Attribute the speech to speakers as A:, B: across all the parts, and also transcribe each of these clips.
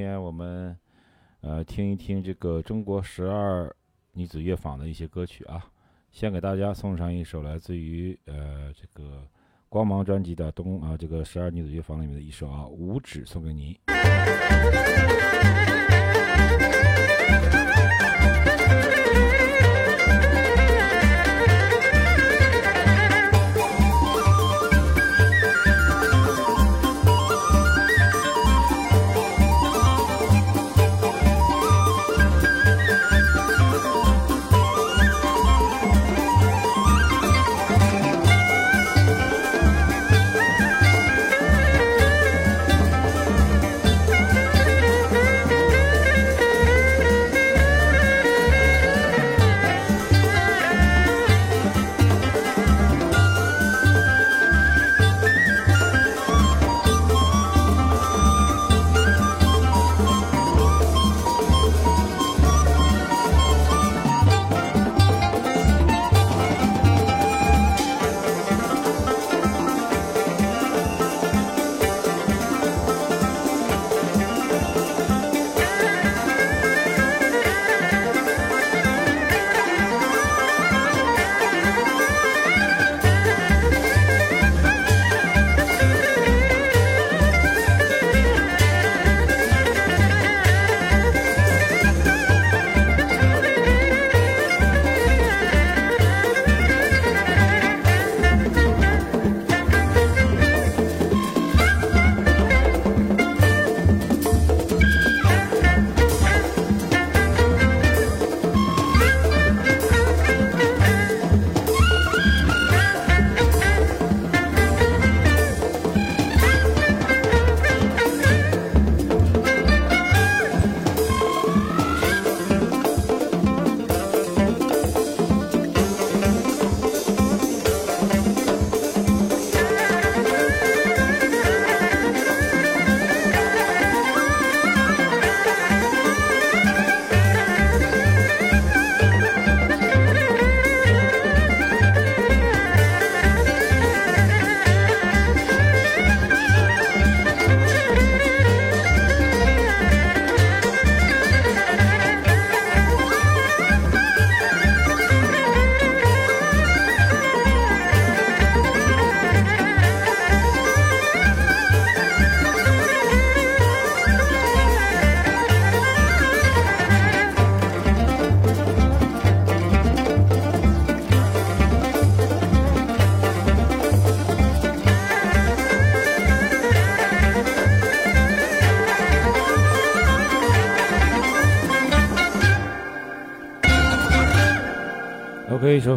A: 今天我们呃听一听这个中国十二女子乐坊的一些歌曲啊，先给大家送上一首来自于呃这个光芒专辑的东啊这个十二女子乐坊里面的一首啊《五指》，送给你。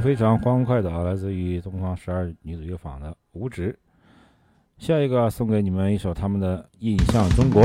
A: 非常欢快的啊，来自于东方十二女子乐坊的《五指》。下一个送给你们一首他们的《印象中国》。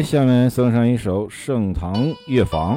A: 下面送上一首《盛唐乐坊》。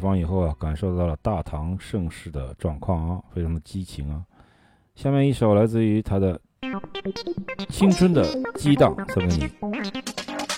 A: 方》以后啊，感受到了大唐盛世的状况啊，非常的激情啊。下面一首来自于他的《青春的激荡》，送给你。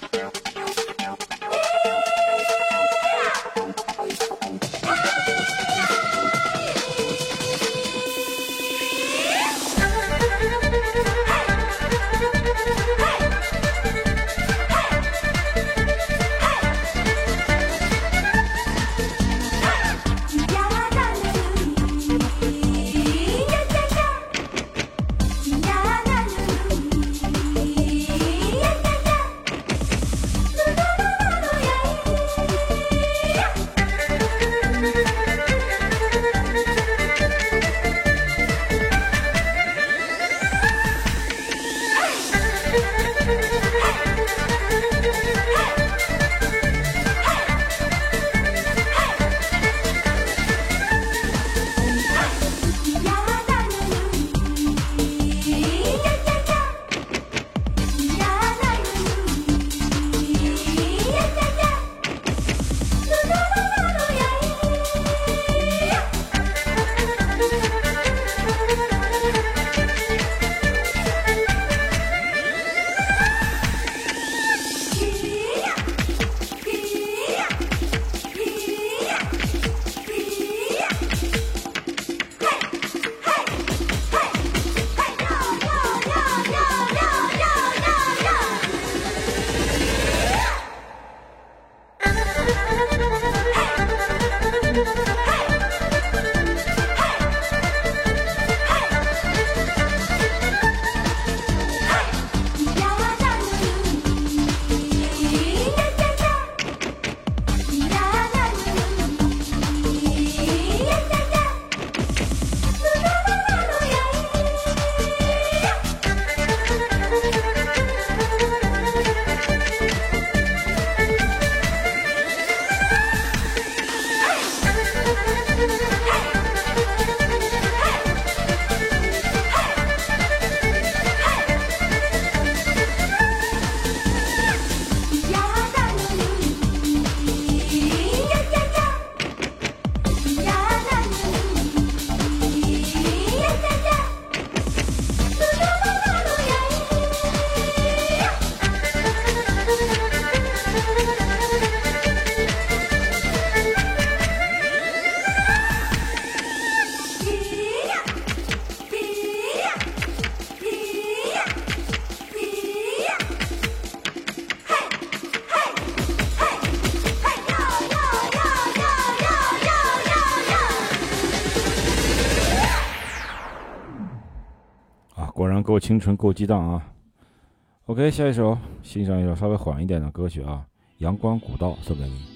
A: 果然够清纯，够激荡啊。OK，下一首，欣赏一首稍微缓一点的歌曲啊，《阳光古道》送给你。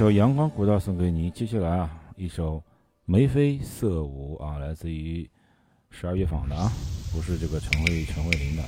A: 首《阳光古道》送给你。接下来啊，一首《眉飞色舞》啊，来自于十二月坊的啊。不是这个陈慧陈慧琳的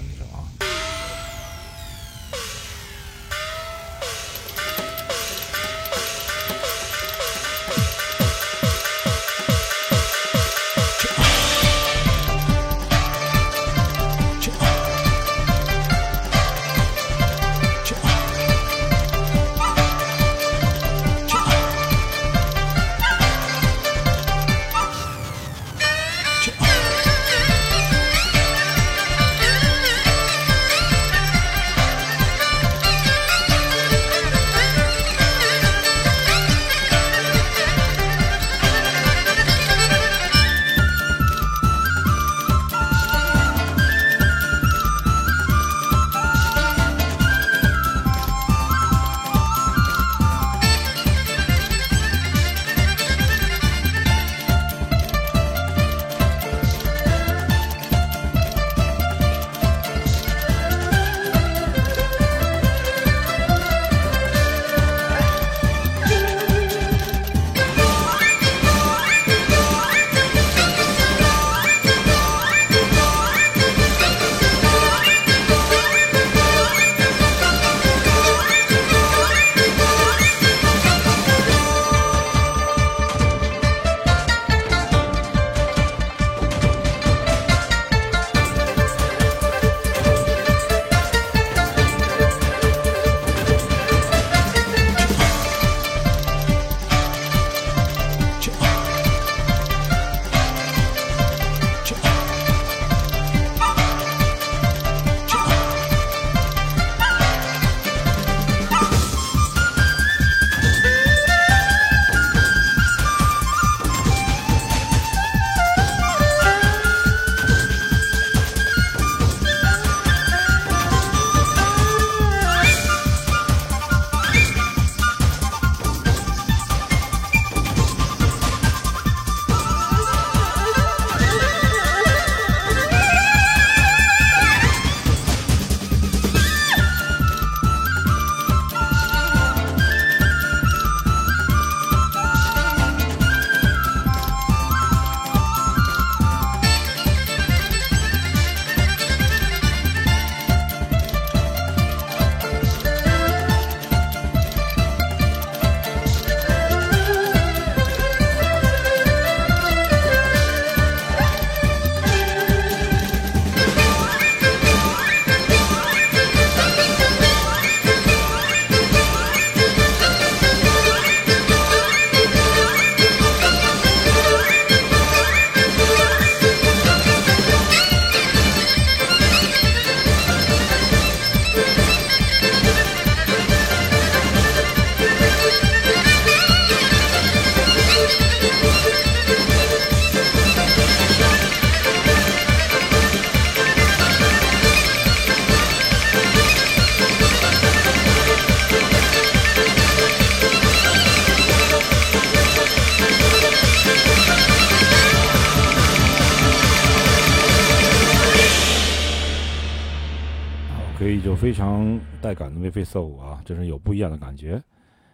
A: 感的眉飞色舞啊，真是有不一样的感觉。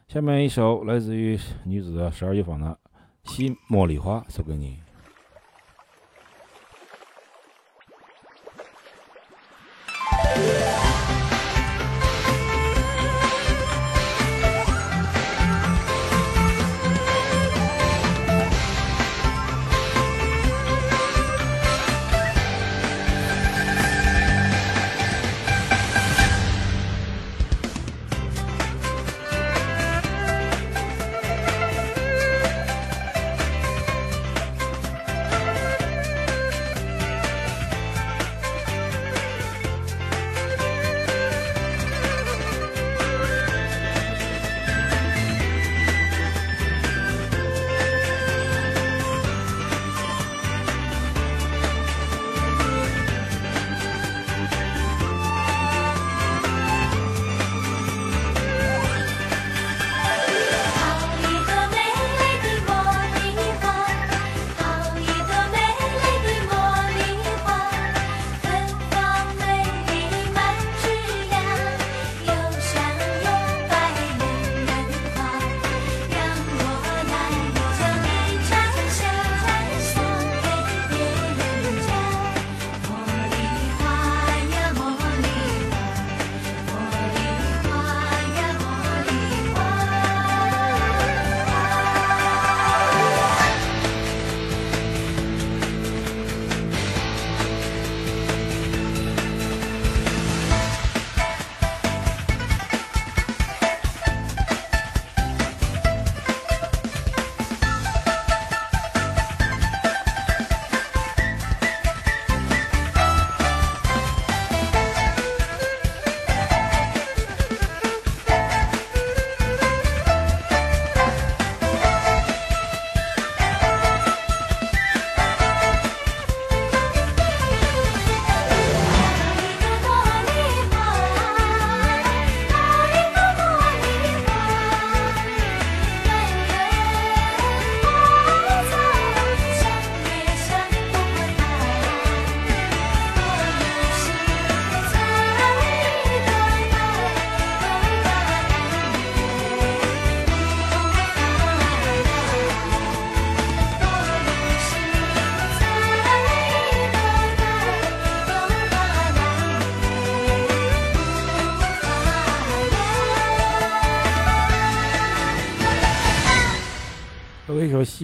A: 下面一首来自于女子的十二乐坊的《西茉莉花》，送给你。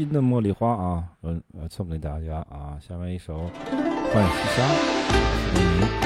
B: 新的茉莉花啊，嗯呃，送给大家啊。下面一首《浣溪沙》，李明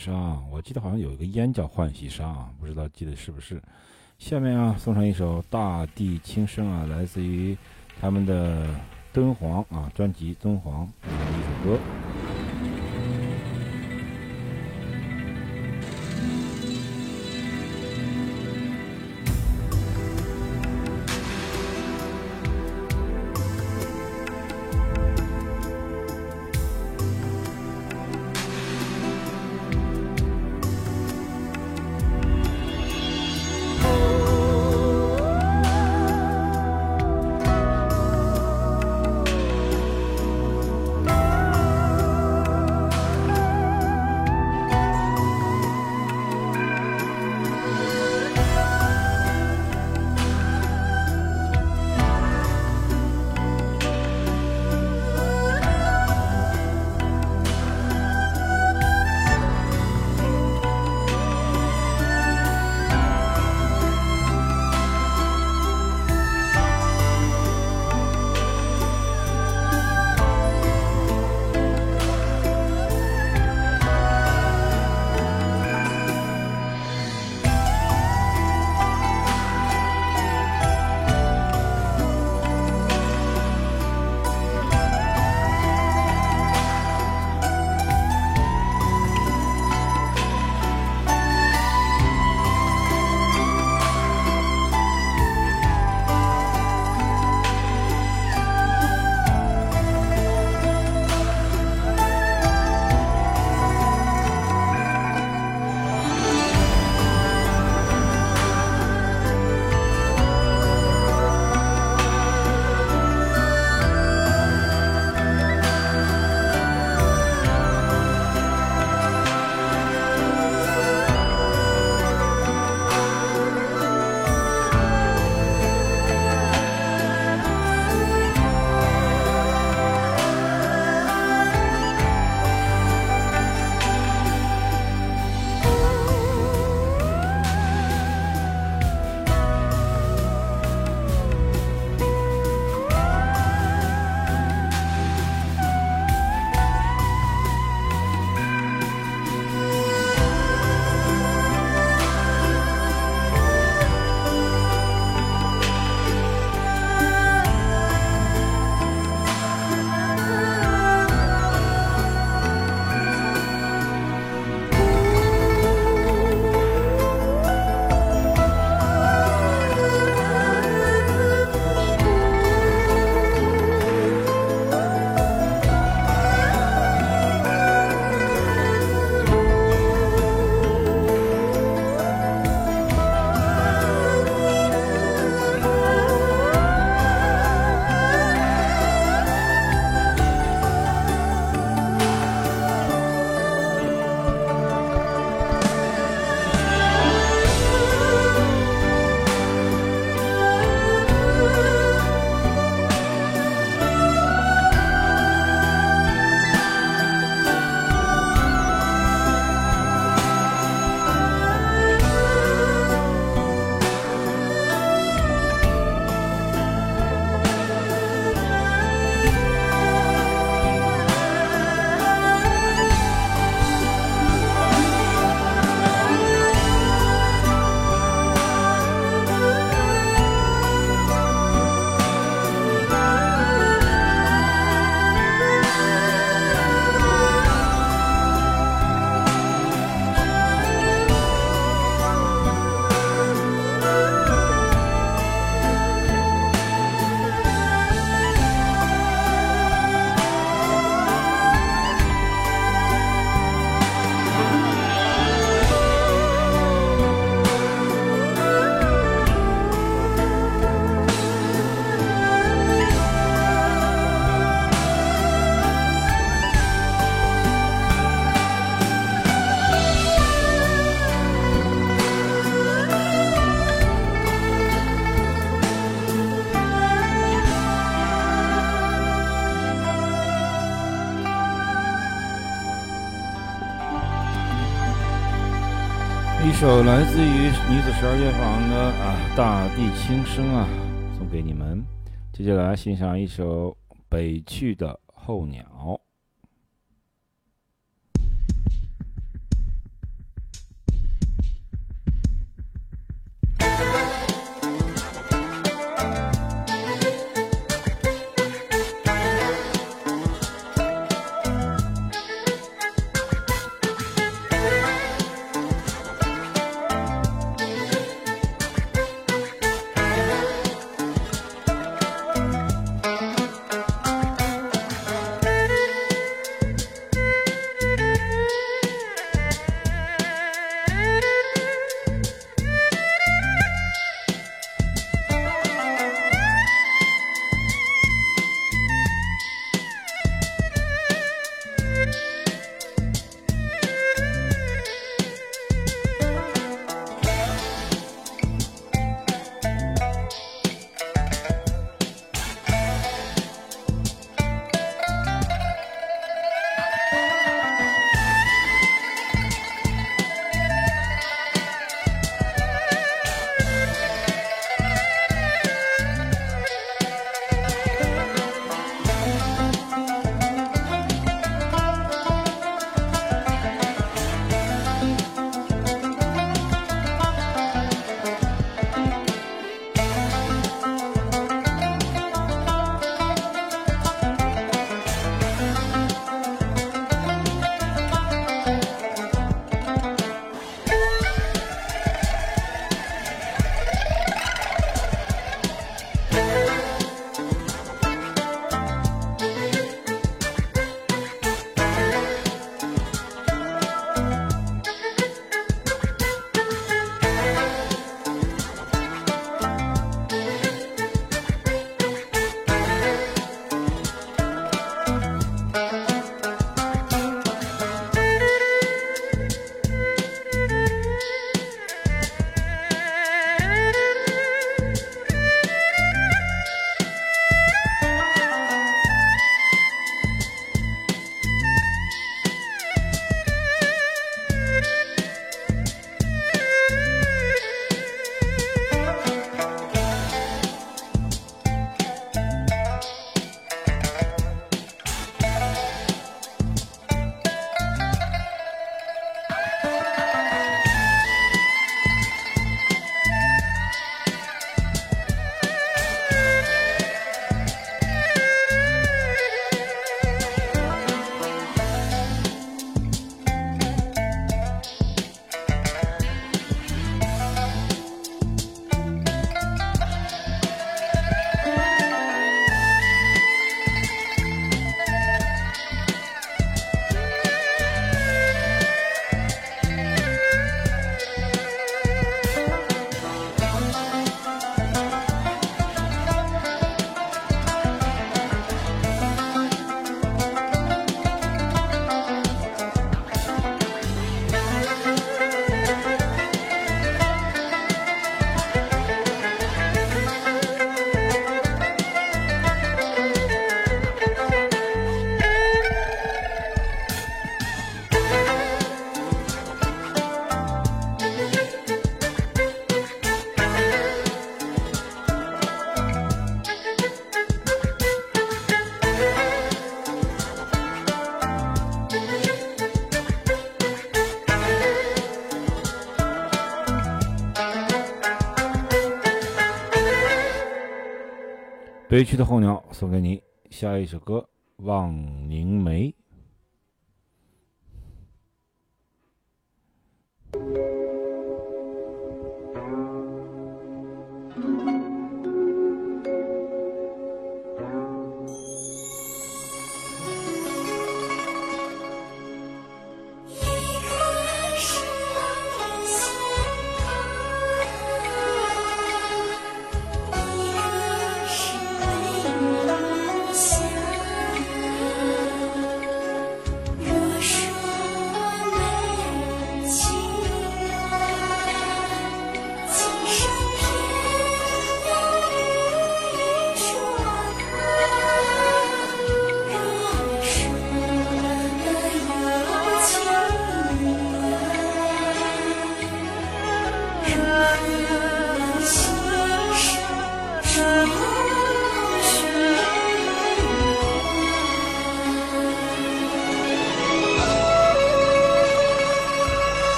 B: 伤《》，我记得好像有一个烟叫浣溪沙，不知道记得是不是。下面啊，送上一首《大地轻声》啊，来自于他们的敦煌啊专辑《敦煌》的一首歌。
A: 首来自于女子十二乐坊的啊《大地轻声》啊，送给你们。接下来欣赏一首北去的候鸟。悲曲的候鸟送给你，下一首歌《望凝眉》。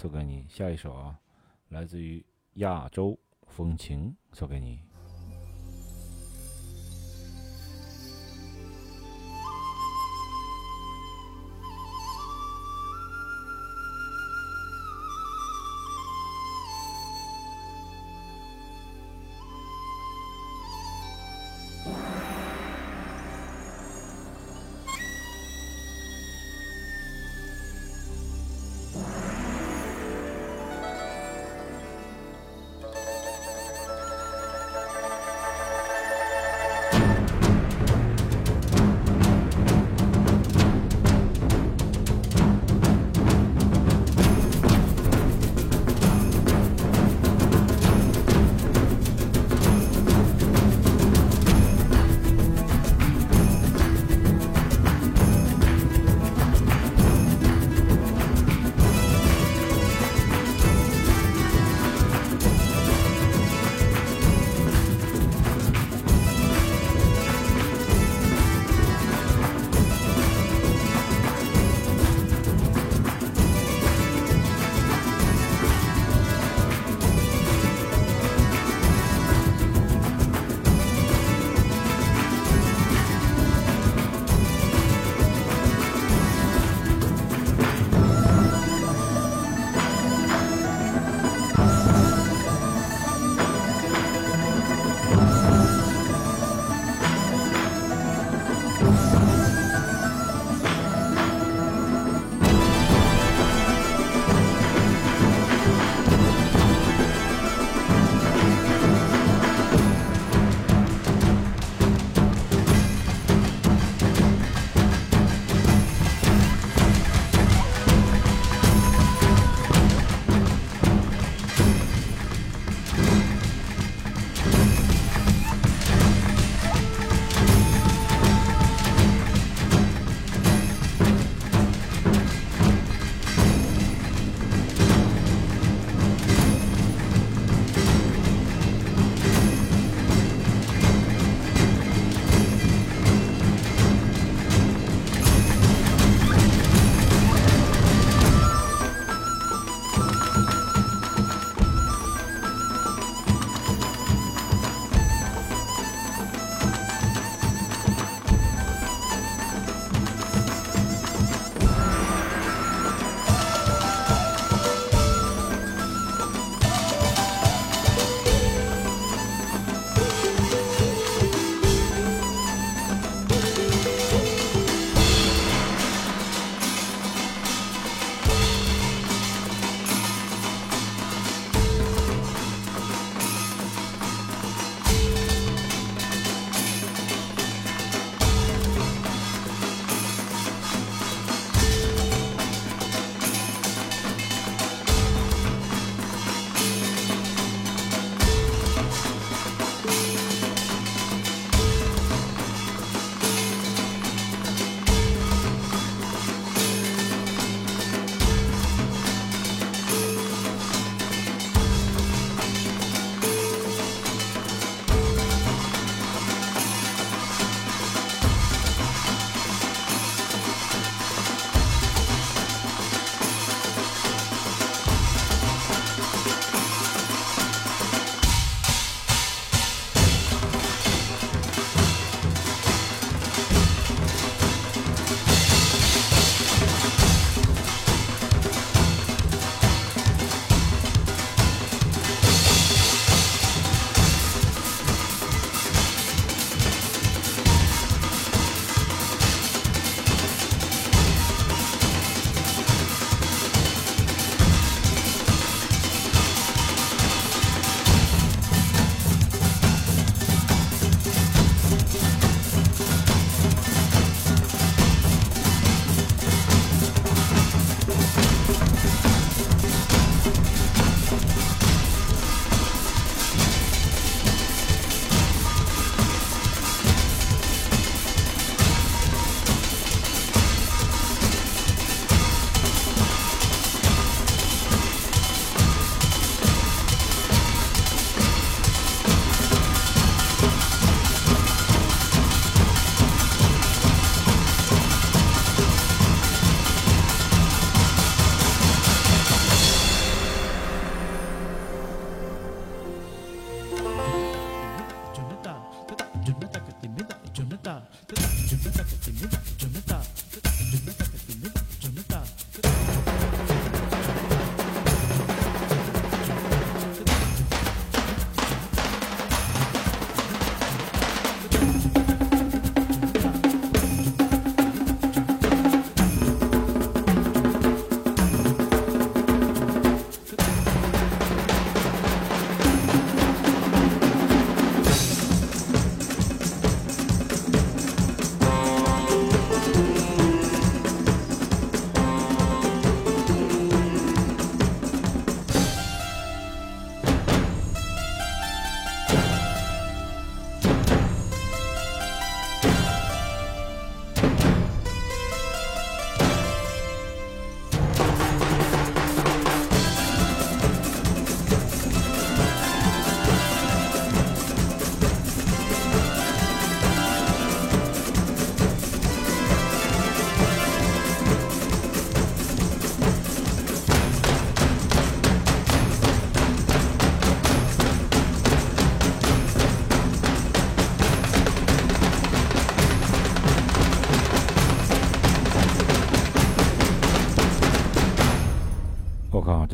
A: 送给你，下一首啊，来自于亚洲风情送给你。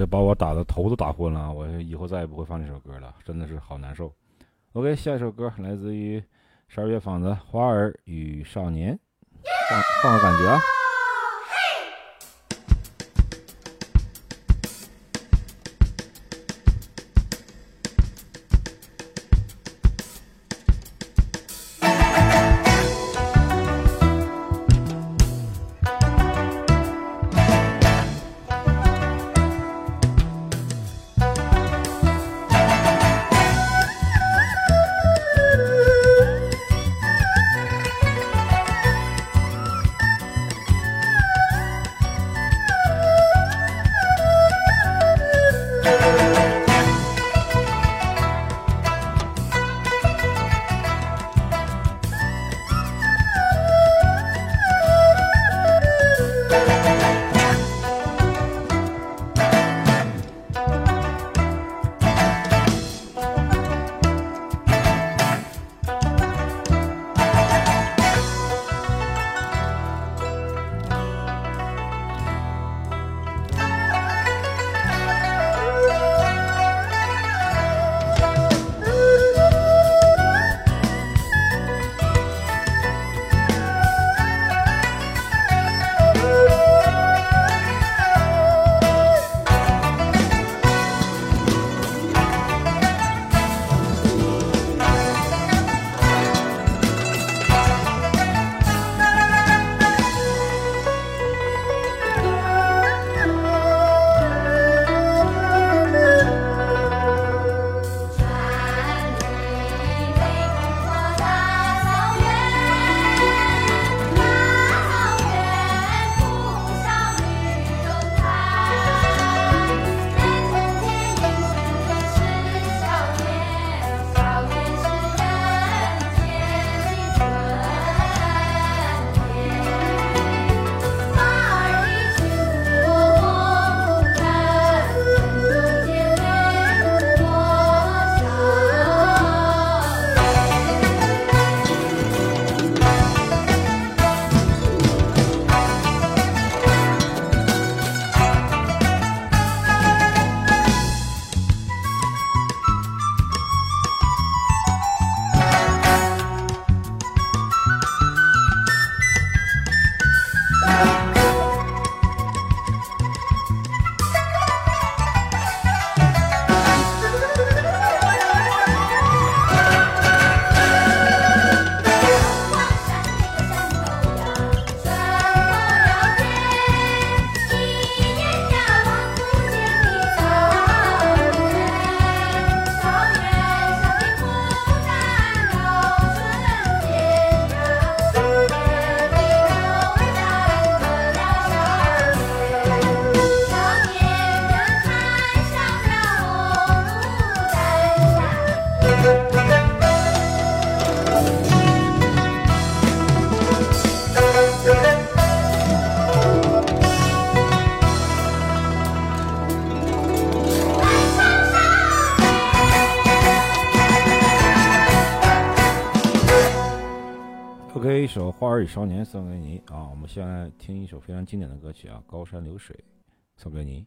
A: 把我打的头都打昏了，我以后再也不会放这首歌了，真的是好难受。OK，下一首歌来自于十二月坊的《花儿与少年》，放放个感觉啊。花儿与少年》送给你啊！我们先来听一首非常经典的歌曲啊，《高山流水》，送给你。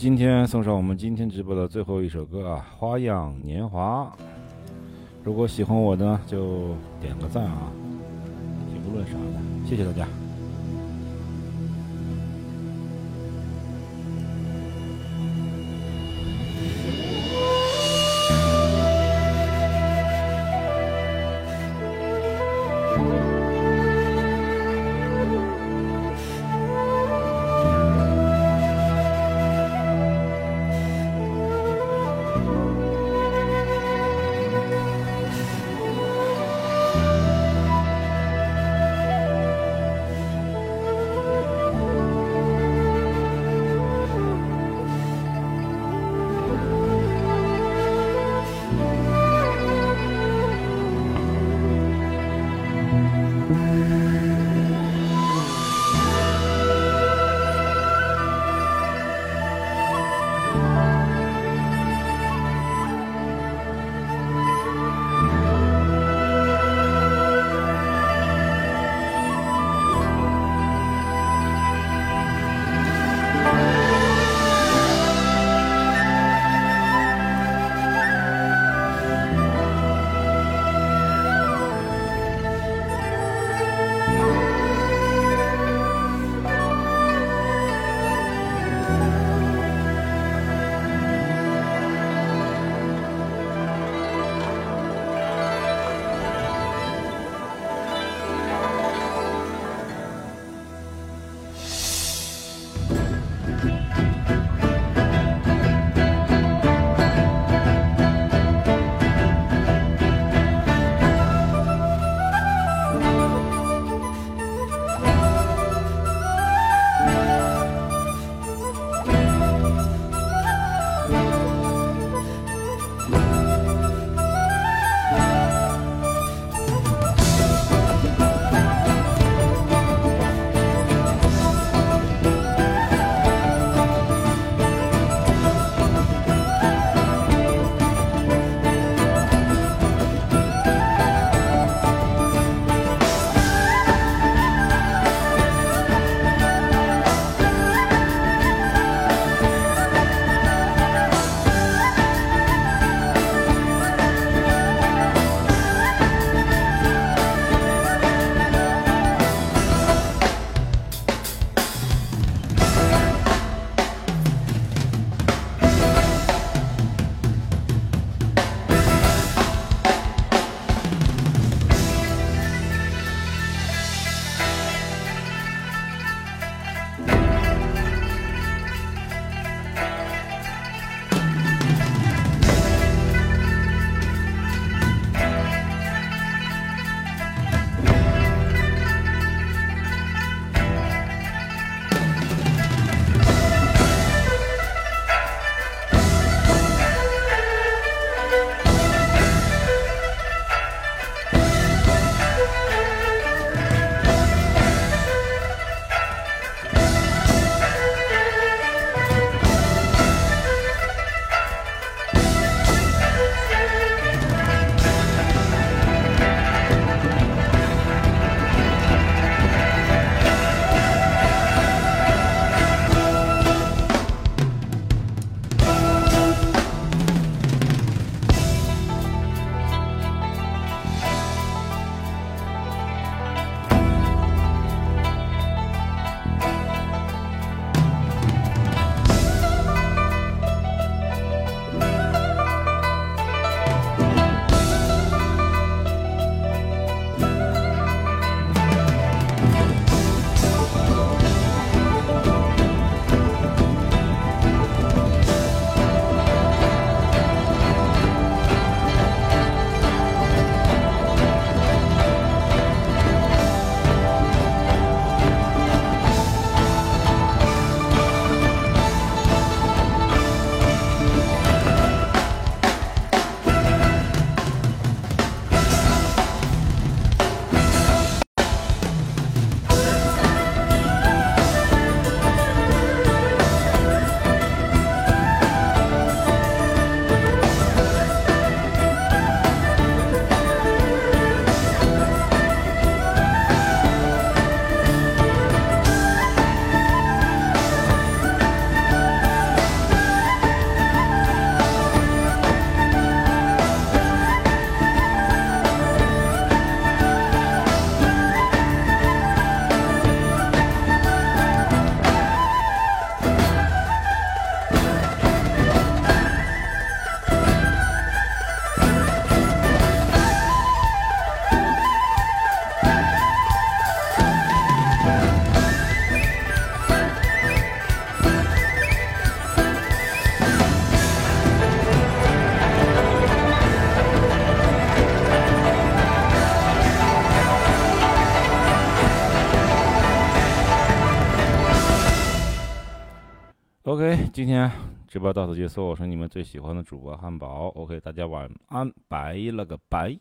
A: 今天送上我们今天直播的最后一首歌啊，《花样年华》。如果喜欢我的，就点个赞啊，评论啥的，谢谢大家。今天直播到此结束，我是你们最喜欢的主播汉堡。OK，大家晚安，拜了个拜。